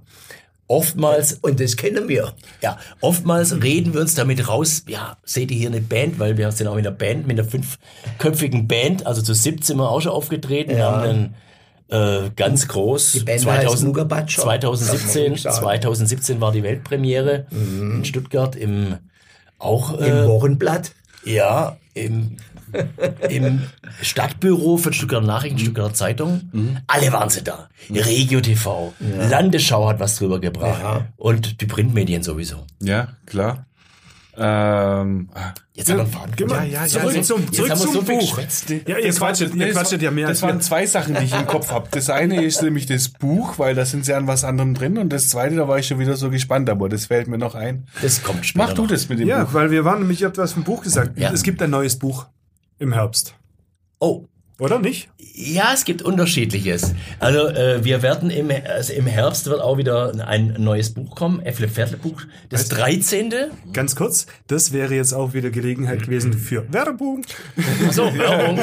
Oftmals Und das kennen wir. ja, oftmals reden wir uns damit raus, ja, seht ihr hier eine Band, weil wir sind auch in einer Band, mit einer fünfköpfigen Band, also zu 17 wir auch schon aufgetreten, wir haben einen äh, ganz groß. Die Band heißt Nugabatscher. 2017, Kann man sagen. 2017 war die Weltpremiere in Stuttgart im auch Im äh, Wochenblatt. ja, im, im Stadtbüro von Stuttgarter Nachrichten, Stuttgarter Zeitung. Alle waren sie da. Regio TV, Landesschau hat was drüber gebracht. Ja. Und die Printmedien sowieso. Ja, klar. Ähm, Jetzt haben wir einen Faden. Mal, ja, ja, zurück jetzt- zum, Jetzt zurück haben wir zum so Buch. geschwätzt. Ja, ihr quatschet, ihr das quatschet ja mehr Das waren zwei Sachen, die ich im Kopf habe. Das eine ist nämlich das Buch, weil da sind sie an was anderem drin. Und das zweite, da war ich schon wieder so gespannt, aber das fällt mir noch ein. Das kommt später. Mach du noch. das mit dem Ja, Buch. weil wir waren nämlich, ihr habt was vom Buch gesagt. Ja. Es gibt ein neues Buch im Herbst. Oh. Oder nicht? Ja, es gibt unterschiedliches. Also äh, wir werden im, also im Herbst wird auch wieder ein neues Buch kommen, Pferdle Buch, das 13. Ganz kurz, das wäre jetzt auch wieder Gelegenheit gewesen für Werbung. So, Werbung.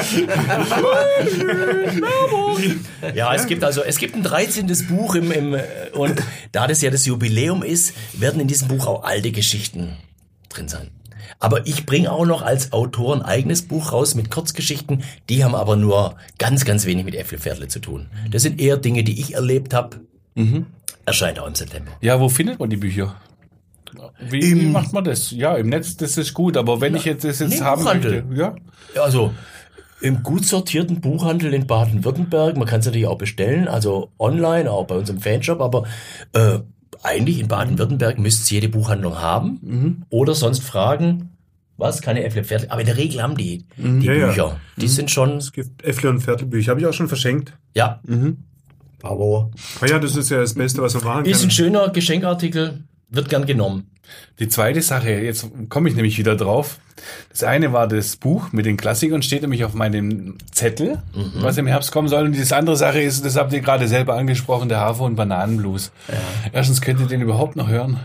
Werbung. Ja, es gibt also, es gibt ein 13. Buch im, im, und da das ja das Jubiläum ist, werden in diesem Buch auch alte Geschichten drin sein. Aber ich bringe auch noch als Autor ein eigenes Buch raus mit Kurzgeschichten. Die haben aber nur ganz, ganz wenig mit Äpfelpferdle zu tun. Das sind eher Dinge, die ich erlebt habe. Erscheint auch im September. Ja, wo findet man die Bücher? Wie, wie macht man das? Ja, im Netz, das ist gut, aber wenn ich jetzt das jetzt Nee, haben Buchhandel. möchte, ja. Also Im gut sortierten Buchhandel in Baden-Württemberg. Man kann es natürlich auch bestellen, also online, auch bei unserem Fanshop, aber äh, eigentlich in Baden-Württemberg müsste es jede Buchhandlung haben. Oder sonst fragen, was, keine Äpfel fertig. Aber in der Regel haben die die Mhm. Ja, ja. Bücher. Die sind schon, Es gibt Äffle und Viertelbücher, habe ich auch schon verschenkt. ja, Aber Aber ja, das ist ja das Beste, was man machen kann. ist ein schöner Geschenkartikel, wird gern genommen. Die zweite Sache, jetzt komme ich nämlich wieder drauf. Das eine war das Buch mit den Klassikern, steht nämlich auf meinem Zettel, was im Herbst kommen soll. Und die andere Sache ist, das habt ihr gerade selber angesprochen, der Hafer- und Bananenblues. Erstens könnt ihr den überhaupt noch hören.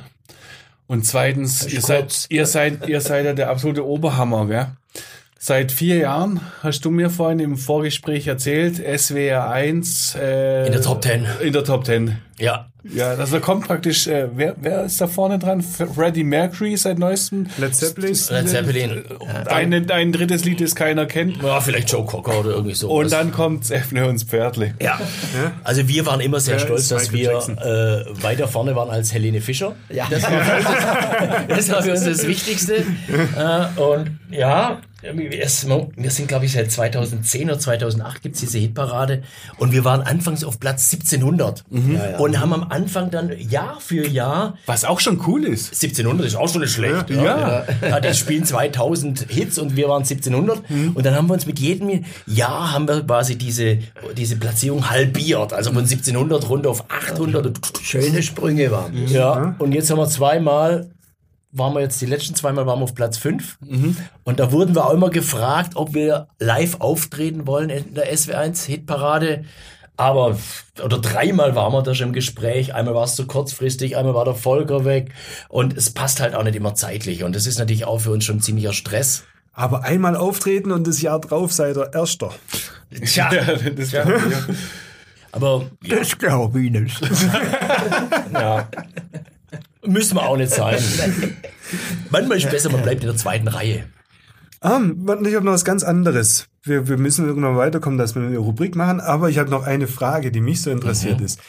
Und zweitens, ihr seid, ihr seid, ihr seid ja der absolute Oberhammer, gell? Seit vier Jahren, hast du mir vorhin im Vorgespräch erzählt, SWR 1 äh, In der Top 10. In der Top 10. Ja, Ja, also da kommt praktisch, äh, wer, wer ist da vorne dran? Freddie Mercury seit neuestem. Led Zeppelin. Led Zeppelin. Ein, ein drittes Lied, das keiner kennt. Ja, vielleicht Joe Cocker oder irgendwie so. Und dann kommt Äffle und Pferdle. Ja. Also wir waren immer sehr Ja, stolz, dass Michael wir äh, weiter vorne waren als Helene Fischer. Ja. Das war für uns das, das, war für uns das Wichtigste. Äh, und ja, es, wir sind, glaube ich, seit 2010 oder 2008 gibt's diese Hitparade. Und wir waren anfangs auf Platz 1700. Und haben am Anfang dann Jahr für Jahr Was auch schon cool ist. 1700 ist auch schon nicht schlecht. Ja. Ja. ja. Die spielen 2000 Hits und wir waren 1700. Und dann haben wir uns mit jedem Jahr haben wir quasi diese, diese Platzierung halbiert. Also von 1700 runter auf 800. Und schöne Sprünge waren. das. ja. Und jetzt haben wir zweimal, waren wir jetzt die letzten zweimal waren wir auf Platz 5. Und da wurden wir auch immer gefragt, ob wir live auftreten wollen in der SW1 Hitparade. Aber, oder dreimal waren wir da schon im Gespräch. Einmal war es zu kurzfristig, einmal war der Volker weg. Und es passt halt auch nicht immer zeitlich. Und das ist natürlich auch für uns schon ziemlicher Stress. Aber einmal auftreten und das Jahr drauf seid ihr Erster. Tja, das, aber Das glaube ich nicht. ja. Müssen wir auch nicht sein. Manchmal ist es besser, man bleibt in der zweiten Reihe. Ah, warte, ich habe noch was ganz anderes. Wir, wir müssen irgendwann weiterkommen, dass wir eine Rubrik machen, aber ich habe noch eine Frage, die mich so interessiert ist.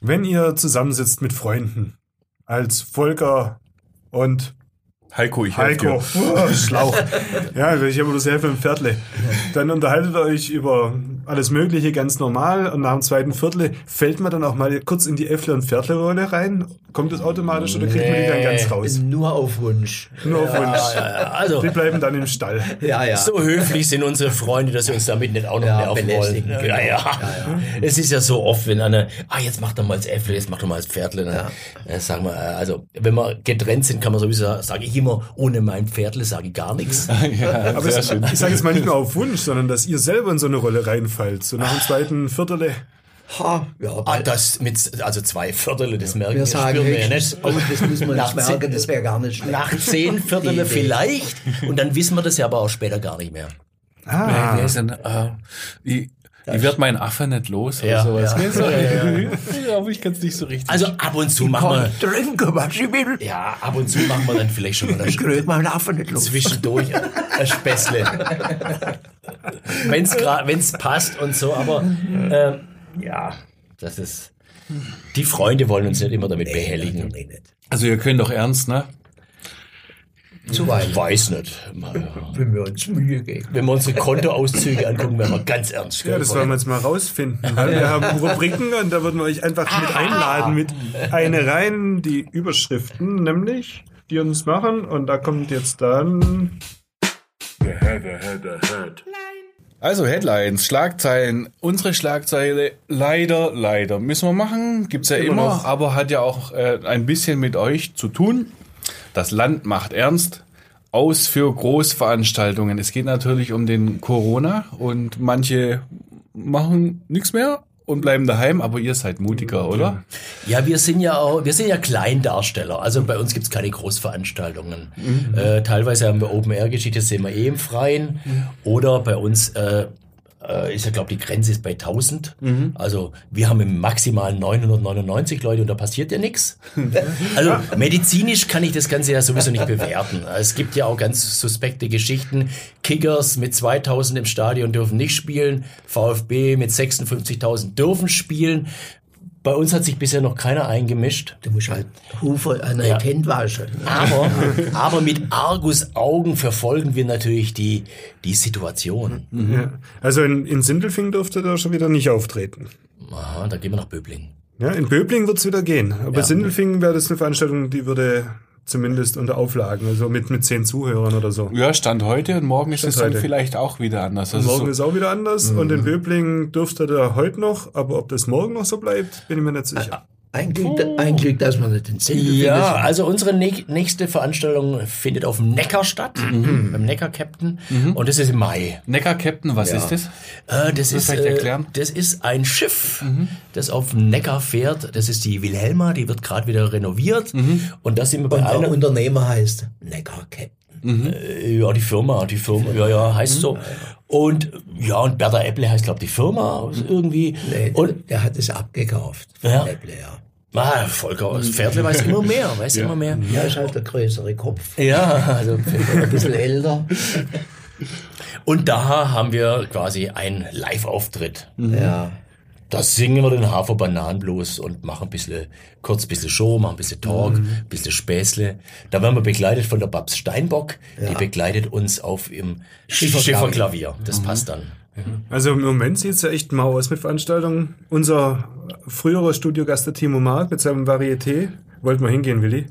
Wenn ihr zusammensitzt mit Freunden, als Volker und Heiko, ich Heiko, dir. oh, Schlauch. ja, ich habe bloß Hilfe im Viertle. Dann unterhaltet ihr euch über alles Mögliche ganz normal und nach dem zweiten Viertel fällt man dann auch mal kurz in die Äffle- und Viertle-Rolle rein. Kommt das automatisch oder kriegt man die dann ganz raus? Nur auf Wunsch. Nur auf Wunsch. Also, Die bleiben dann im Stall. Ja, ja. So höflich sind unsere Freunde, dass sie uns damit nicht auch noch Ja, nerven wollen. belästigen, Ja, genau. ja. Ja, Es ist ja so oft, wenn einer, ah, jetzt macht er mal das Äpfel, jetzt macht er mal das Pferdle. Dann, äh, sagen wir, äh, also, wenn wir getrennt sind, kann man sowieso, sage ich immer, ohne mein Pferdle sage ich gar nichts. Aber es, ich sage jetzt mal nicht nur auf Wunsch, sondern dass ihr selber in so eine Rolle reinfallt. So nach dem zweiten Viertel. Ha, ja, Ah, das mit, also zwei Viertel, das merken wir wir, sagen spüren wir ja nicht. oh, das müssen wir Nach nicht zehn- merken, das wäre gar nicht schlecht. Nach zehn Viertel vielleicht. Und dann wissen wir das ja aber auch später gar nicht mehr. Ah, Wer ist denn, äh, ich, ich werd meinen Affe nicht los oder Ja, sowas. ja. So, ja, aber ich kann es nicht so richtig. Also ab und zu machen wir, Trinken, was ich will. ja, ab und zu machen wir dann vielleicht schon mal Ich das krieg meinen Affen nicht los. zwischendurch ein Späßle. wenn's gra- wenn's passt und so, aber ähm, ja, das ist. Die Freunde wollen uns nicht immer damit behelligen. Nee, nicht. also ihr könnt doch ernst, ne? Zu Ich weit. weiß nicht. Wenn wir uns Mühe geben. Wenn wir unsere Kontoauszüge angucken, werden wir ganz ernst. ja, das wollen wir jetzt mal rausfinden. Weil wir haben Rubriken und da würden wir euch einfach mit einladen mit eine rein, die Überschriften, nämlich, die uns machen. Und da kommt jetzt dann. Also Headlines, Schlagzeilen. Unsere Schlagzeile leider, leider müssen wir machen. Gibt's ja immer, noch. aber hat ja auch äh, ein bisschen mit euch zu tun. Das Land macht ernst. Aus für Großveranstaltungen. Es geht natürlich um den Corona und manche machen nichts mehr und bleiben daheim, aber ihr seid mutiger, oder? Ja, wir sind ja auch, wir sind ja Kleindarsteller. Also bei uns gibt's keine Großveranstaltungen. Äh, teilweise haben wir Open-Air-Geschichte, das sehen wir eh im Freien. Oder bei uns äh, äh, ist ja, glaube die Grenze ist bei 1000. Also wir haben im maximalen 999 Leute und da passiert ja nichts. Also medizinisch kann ich das Ganze ja sowieso nicht bewerten. Es gibt ja auch ganz suspekte Geschichten. Kickers mit 2000 im Stadion dürfen nicht spielen. VfB mit 56.000 dürfen spielen Bei uns hat sich bisher noch keiner eingemischt. Du musst halt Hufe an der Ja. Hände waschen. Aber, aber mit Argus Augen verfolgen wir natürlich die, die Situation. Ja. Also in, in Sindelfing dürfte er schon wieder nicht auftreten. Aha, da gehen wir nach Böbling. Ja, in Böbling wird's wieder gehen. Aber Ja. Sindelfing wäre das eine Veranstaltung, die würde zumindest unter Auflagen, also mit, mit zehn Zuhörern oder so. Ja, Stand heute und morgen ist Stand es dann heute. vielleicht auch wieder anders. Also Morgen so, ist auch wieder anders und in Böbling dürfte der heute noch, aber ob das morgen noch so bleibt, bin ich mir nicht sicher. Ein Glück, ein Glück, dass man nicht den Zettel Ja, also unsere nä- nächste Veranstaltung findet auf dem Neckar statt, beim Neckar-Captain. Und das ist im Mai. Neckar Captain, was ist das? Äh, das, ist, vielleicht äh, erklären? das ist ein Schiff, das auf dem Neckar fährt. Das ist die Wilhelma, die wird gerade wieder renoviert. Und da sind wir bei Und einer. Unternehmer heißt Neckar Captain. Äh, Ja, die Firma, die Firma, ja, ja, heißt so. Und ja, und Bertha Epple heißt, glaube die Firma irgendwie. Nee, Und der hat es abgekauft. Ja. Äpple, ja. ah, Volker, das Pferdle weiß immer mehr, weiß immer mehr. Ja, ist halt der größere Kopf. Ja, also Ein bisschen älter. und da haben wir quasi einen Live-Auftritt. Ja. Da singen wir den Hafer Bananenblues und machen ein bisschen, kurz ein bisschen Show, machen ein bisschen Talk, ein bisschen Späßle. Da werden wir begleitet von der Babs Steinbock, die begleitet uns auf im Schifferklavier. Schifferklavier. Das passt dann. Also im Moment sieht's ja echt mau aus mit Veranstaltungen. Unser früherer Studiogast, der Timo Mark, mit seinem Varieté, wollten wir hingehen, Willi.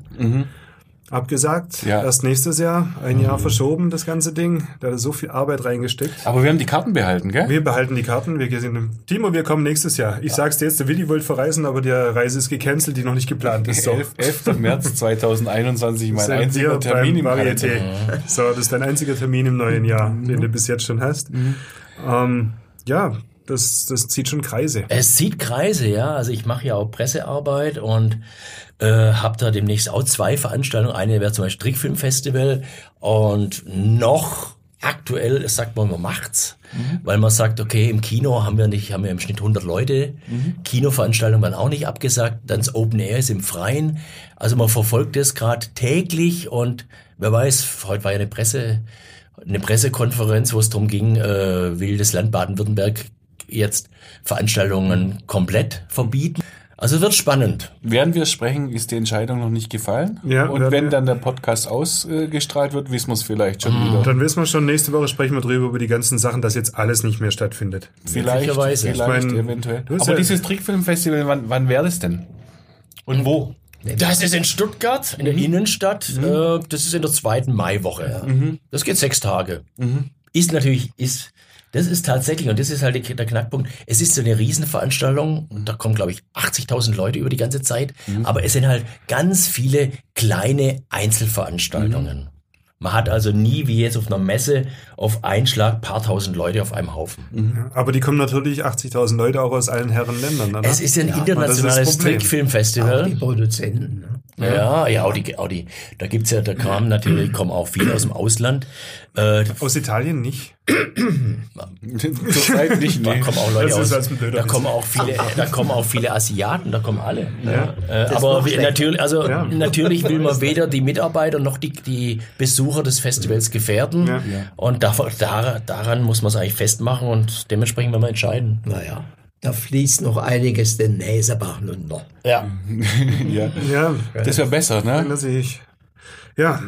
Abgesagt, Ja. erst nächstes Jahr, ein Jahr verschoben, das ganze Ding. Da hat so viel Arbeit reingesteckt. Aber wir haben die Karten behalten, gell? Wir behalten die Karten. Wir gehen, Timo, wir kommen nächstes Jahr. Ich sag's dir jetzt, der Willi wollte verreisen, aber die Reise ist gecancelt, die noch nicht geplant ist. So. 11. 11. März 2021, mein Sind einziger Termin im. Varieté. So, das ist dein einziger Termin im neuen Jahr, Mhm. den du bis jetzt schon hast. Ähm, ja, das, das zieht schon Kreise. Es zieht Kreise, ja. Also ich mache ja auch Pressearbeit und äh, habe da demnächst auch zwei Veranstaltungen. Eine wäre zum Beispiel Trickfilmfestival und noch aktuell sagt man, man macht's, weil man sagt, okay, im Kino haben wir nicht, haben wir im Schnitt 100 Leute. Kinoveranstaltungen werden auch nicht abgesagt. Dann das Open Air ist im Freien. Also man verfolgt das gerade täglich und wer weiß, heute war ja eine Presse, eine Pressekonferenz, wo es darum ging, äh, will das Land Baden-Württemberg jetzt Veranstaltungen komplett verbieten. Also wird spannend. Während wir sprechen, ist die Entscheidung noch nicht gefallen. Ja, und wenn wir- dann der Podcast ausgestrahlt wird, wissen wir es vielleicht schon Mhm. wieder. Dann wissen wir schon, nächste Woche sprechen wir drüber über die ganzen Sachen, dass jetzt alles nicht mehr stattfindet. Vielleicht, Möglicherweise. vielleicht, Ich mein, eventuell. Aber ja- dieses Trickfilmfestival, wann, wann wäre das denn? Und wo? Das ist in Stuttgart, in der Innenstadt. Äh, das ist in der zweiten Maiwoche. Das geht sechs Tage. Ist natürlich, ist, das ist tatsächlich, und das ist halt der Knackpunkt, es ist so eine Riesenveranstaltung, und da kommen, glaube ich, 80.000 Leute über die ganze Zeit, aber es sind halt ganz viele kleine Einzelveranstaltungen. Man hat also nie, wie jetzt auf einer Messe, auf einen Schlag paar tausend Leute auf einem Haufen. Aber die kommen natürlich 80.000 Leute auch aus allen Herren Ländern, oder? Es ist ein ist internationales. Trickfilmfestival. Die Produzenten. Ne? Ja, ja, auch die, da gibt's ja, da kamen natürlich, kommen auch viele aus dem Ausland. Äh, Aus Italien nicht. Zurzeit nicht, da kommen auch Leute aus, da kommen auch viele, da kommen auch viele Asiaten, da kommen alle. Ja. Äh, aber natürlich, also Ja. natürlich will man weder die Mitarbeiter noch die, die Besucher des Festivals gefährden. Ja. Und da, da, daran muss man es eigentlich festmachen und dementsprechend werden wir entscheiden. Naja, da fließt noch einiges den Näsebach runter. Ja. ja. Ja, Das wäre besser, ne? das ich. Ja,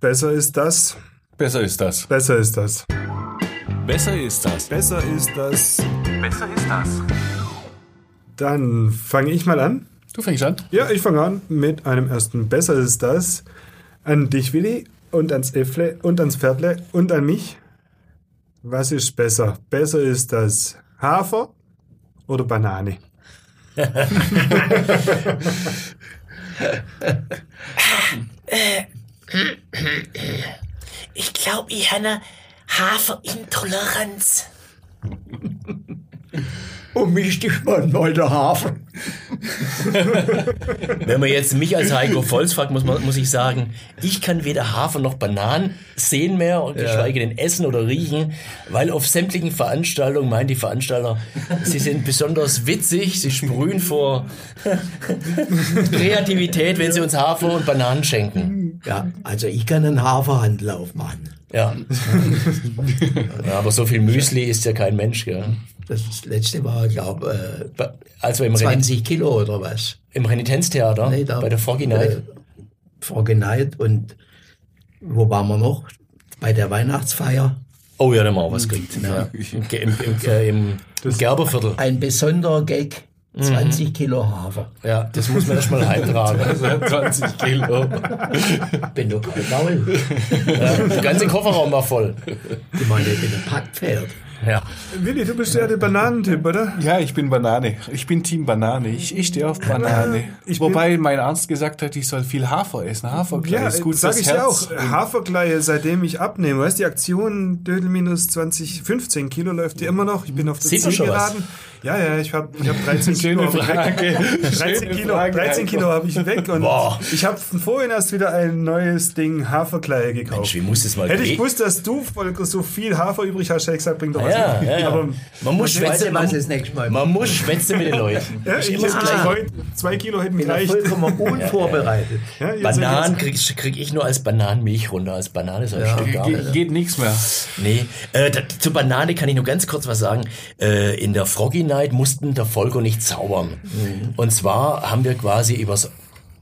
besser ist das. Besser ist das. Besser ist das. Besser ist das. Besser ist das. Besser ist das. Dann fange ich mal an. Du fängst an. Ja, ich fange an mit einem ersten Besser ist das. An dich, Willi, und ans Äffle und ans Pferdle und an mich. Was ist besser? Besser ist das Hafer oder Banane? Ich glaube, ich habe eine Haferintoleranz. Und mich sticht man neu der Hafen. Wenn man jetzt mich als Heiko Volz fragt, muss, man, muss ich sagen, ich kann weder Hafer noch Bananen sehen mehr und geschweige denn essen oder riechen, weil auf sämtlichen Veranstaltungen meinen die Veranstalter, sie sind besonders witzig, sie sprühen vor Kreativität, wenn sie uns Hafer und Bananen schenken. Ja, also ich kann einen Haferhandel aufmachen. Ja. ja aber so viel Müsli isst ja kein Mensch, gell? Das letzte war, glaube äh, Also im, Renit 20 Kilo oder was. im Renitenztheater, Nee, da- bei der Froggy Night. Äh, Froggy Night und wo waren wir noch? Bei der Weihnachtsfeier. Oh ja, da haben wir auch was gekriegt. Ja. Im, im, im, äh, im, im Gerberviertel. Ein besonderer Gag. 20 Kilo Hafer. Ja, das muss man erstmal eintragen. 20 Kilo. Bin doch kein Gaul. Ja, der ganze Kofferraum war voll. Ich meine, ich bin ein Packpferd. Ja. Willi, du bist ja der Bananentyp, oder? Ja, ich bin Banane. Ich bin Team Banane. Ich, ich stehe auf Banane. Ich Wobei mein Arzt gesagt hat, ich soll viel Hafer essen. Haferkleie Ja, ist gut sag fürs ich ja Herz. auch. Haferkleie, seitdem ich abnehme. Weißt du, die Aktion Dödel minus 20, 15 Kilo läuft die immer noch. Ich bin auf der Sieht man schon was? Ja, ja, ich habe ich hab 13 Kilo. Frage. 13 Schöne Kilo, Frage, 13 Kilo habe ich weg und Boah. ich habe vorhin erst wieder ein neues Ding Haferkleie gekauft. Mensch, wie muss das mal Hätte ich gewusst, dass du Volker, so viel Hafer übrig hast, hätte ich gesagt, bring doch was Ja, mit. ja, ja. Aber Man muss schwätzen, man, das nächste Mal man muss schwätzen mit den Leuten. ja, Ist ich immer das Gleiche. heute zwei Kilo hätten bin da gereicht. vollkommen unvorbereitet. Ja, Bananen seid krieg, krieg ich nur als Bananenmilch runter. Als Banane so ein Stück gar nicht. Ge geht nichts mehr. Nee, äh, da, zur Banane kann ich nur ganz kurz was sagen. Äh, in der Froggy Night mussten der Volker nicht zaubern. Und zwar haben wir quasi übers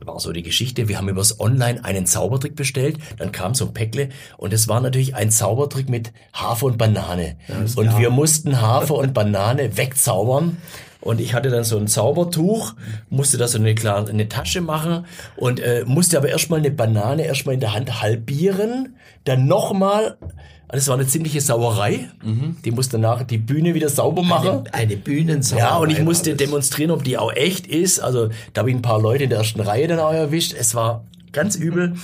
war so die Geschichte, wir haben übers Online einen Zaubertrick bestellt, dann kam so ein Päckle und es war natürlich ein Zaubertrick mit Hafer und Banane. und wir mussten Hafer und Banane wegzaubern. Und ich hatte dann so ein Zaubertuch, musste da so eine kleine eine Tasche machen und äh, musste aber erstmal eine Banane erstmal in der Hand halbieren, dann nochmal, das war eine ziemliche Sauerei, die musste danach die Bühne wieder sauber machen. Eine Bühnensauerei. Ja, und ich musste demonstrieren, ob die auch echt ist. Also da habe ich ein paar Leute in der ersten Reihe dann auch erwischt. Es war ganz übel.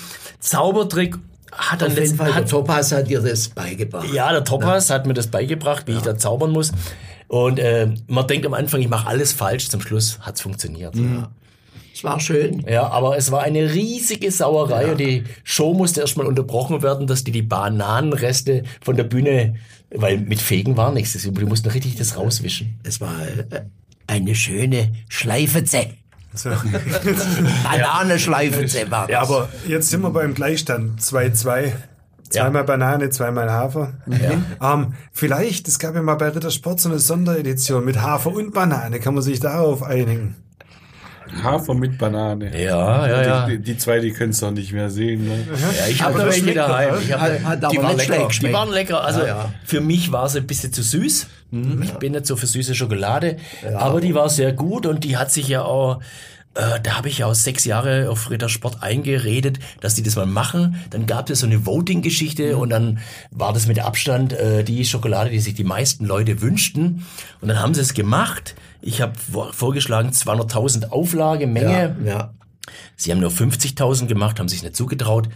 Zaubertrick hat dann Auf jeden Fall, der hat, Thomas hat dir das beigebracht. ja, der Topaz hat mir das beigebracht, wie ich da zaubern muss. Und äh, man denkt am Anfang, ich mache alles falsch. Zum Schluss hat's funktioniert. Es war schön. Ja, aber es war eine riesige Sauerei und die Show musste erstmal unterbrochen werden, dass die die Bananenreste von der Bühne, weil mit Fegen war nichts, die mussten richtig das rauswischen. Es war äh, eine schöne Schleifeze. Bananenschleifeze war das. Ja, aber jetzt sind wir beim Gleichstand. 2-2. Zweimal Banane, zweimal Hafer. Ähm, vielleicht, es gab ja mal bei Rittersport so eine Sonderedition mit Hafer und Banane. Kann man sich darauf einigen? Hafer mit Banane. Ja, ja, ja. Die, die zwei, die können es doch nicht mehr sehen. Ne? Ja, ich habe das welche schmeckt daheim. doch, Ich hab, hat- hat die waren lecker. Die waren lecker. Also Ja, ja. für mich war sie ein bisschen zu süß. Ich bin nicht so für süße Schokolade, aber die war sehr gut und die hat sich ja auch äh, da habe ich ja auch sechs Jahre auf Ritter Sport eingeredet, dass die das mal machen. Dann gab es so eine Voting-Geschichte und dann war das mit Abstand äh, die Schokolade, die sich die meisten Leute wünschten. Und dann haben sie es gemacht. Ich habe vorgeschlagen 200.000 Auflage, Menge. Ja, ja. Sie haben nur 50.000 gemacht, haben sich nicht zugetraut.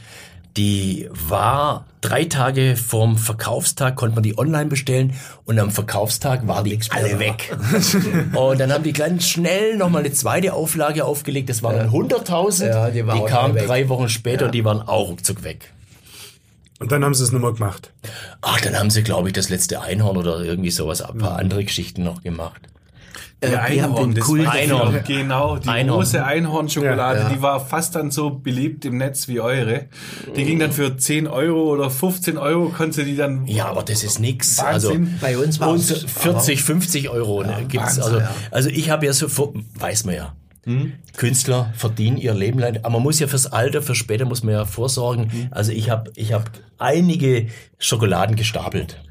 Die war drei Tage vorm Verkaufstag, konnte man die online bestellen und am Verkaufstag war die alle weg. und dann haben die ganz schnell nochmal eine zweite Auflage aufgelegt, das waren dann 100.000. Ja, die war auch kamen drei Wochen später und die waren auch ruckzuck weg. Und dann haben sie es nochmal gemacht. Ach, dann haben sie, glaube ich, das letzte Einhorn oder irgendwie sowas, ein paar andere Geschichten noch gemacht. Äh, den das Kult Einhorn. dafür- Genau, die Einhorn. große Einhornschokolade, Ja, ja. die war fast dann so beliebt im Netz wie eure. Die ging dann für 10 Euro oder 15 Euro, konnte die dann... Ja, aber das ist nix. Also Wahnsinn. Bei uns war und es 40, 50 Euro ne, gibt's. Wahnsinn, also, ja. also ich habe ja so, weiß man ja. Künstler verdienen ihr Leben lang, aber man muss ja fürs Alter, für später muss man ja vorsorgen. Also ich habe ich hab einige Schokoladen gestapelt.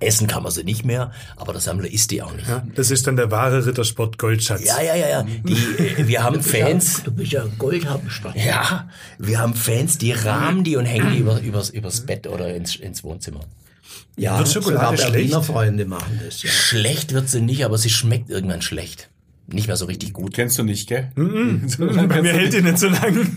Essen kann man sie nicht mehr, aber der Sammler isst die auch nicht. Ja, Das ist dann der wahre Rittersport Goldschatz. ja, ja, ja. Die, äh, wir haben Fans. Du bist ja ein Goldhamster. Ja, wir haben Fans, die rahmen die und hängen die über, übers, übers Bett oder ins, ins Wohnzimmer. Ja, Wird Schokolade sogar Berliner schlecht? Freunde machen das, ja. Schlecht wird sie nicht, aber sie schmeckt irgendwann schlecht. Nicht mehr so richtig gut. Kennst du nicht, gell? Bei mir hält die nicht so lang.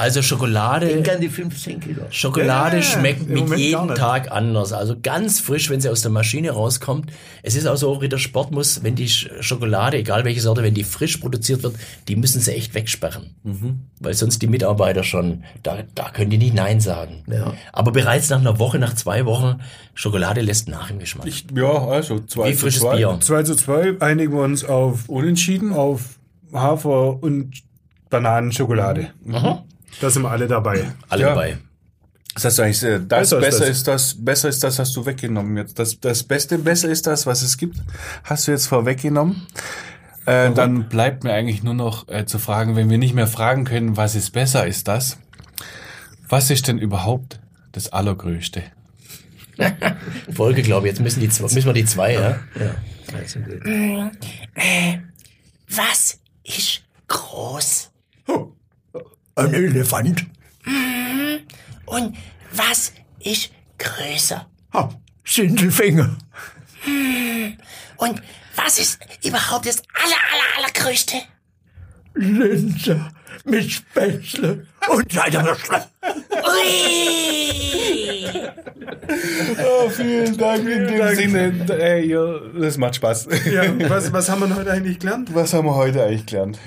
Also Schokolade, Denk an die 15 Kilo. Schokolade Ja, schmeckt mit jedem. Tag anders. Also ganz frisch, wenn sie aus der Maschine rauskommt. Es ist auch so, Ritter Sport muss, wenn die Sch- Schokolade, egal welche Sorte, wenn die frisch produziert wird, die müssen sie echt wegsperren. Mhm. Weil sonst die Mitarbeiter schon, da, da können die nicht Nein sagen. Ja. Aber bereits nach einer Woche, nach zwei Wochen, Schokolade lässt nach im Geschmack. Ich, ja, also zwei Wie zu frisches zwei. Bier. 2 zu 2 einigen wir uns auf, Unentschieden. auf Hafer und Bananenschokolade. Da sind wir alle dabei. Alle Ja. dabei. Das heißt eigentlich, äh, das Besser besser, ist ist, das. das. besser ist das, hast du weggenommen jetzt. Das, das Beste, besser ist das, was es gibt, hast du jetzt vorweggenommen. Äh, dann bleibt mir eigentlich nur noch äh, zu fragen, wenn wir nicht mehr fragen können, was ist besser, ist das. Was ist denn überhaupt das Allergrößte? Folge, glaube ich. Jetzt müssen, die, zwei- müssen wir die zwei, ja? Ja. Also, gut. Was ist groß? Ein Elefant. Und was ist größer? Ha, Sindelfinger. Und was ist überhaupt das aller, aller, allergrößte? Linse mit Spätzle und Seidenwürstle. Ui! Oh, vielen Dank in dem Sinne. Äh, ja, das macht Spaß. Ja, was, was haben wir heute eigentlich gelernt? Was haben wir heute eigentlich gelernt?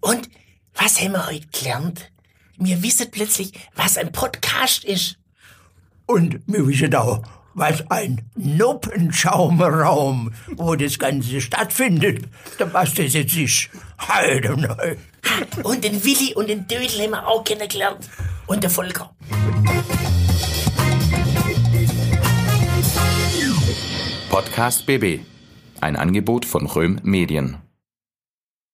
Und was haben wir heute gelernt? Wir wissen plötzlich, was ein Podcast ist. Und wir wissen auch, was ein Noppenschaumraum, wo das Ganze stattfindet. Da was das jetzt ist. Heide neu. Und den Willi und den Dödel haben wir auch kennengelernt. Und der Volker. Podcast BB. Ein Angebot von Röhm Medien.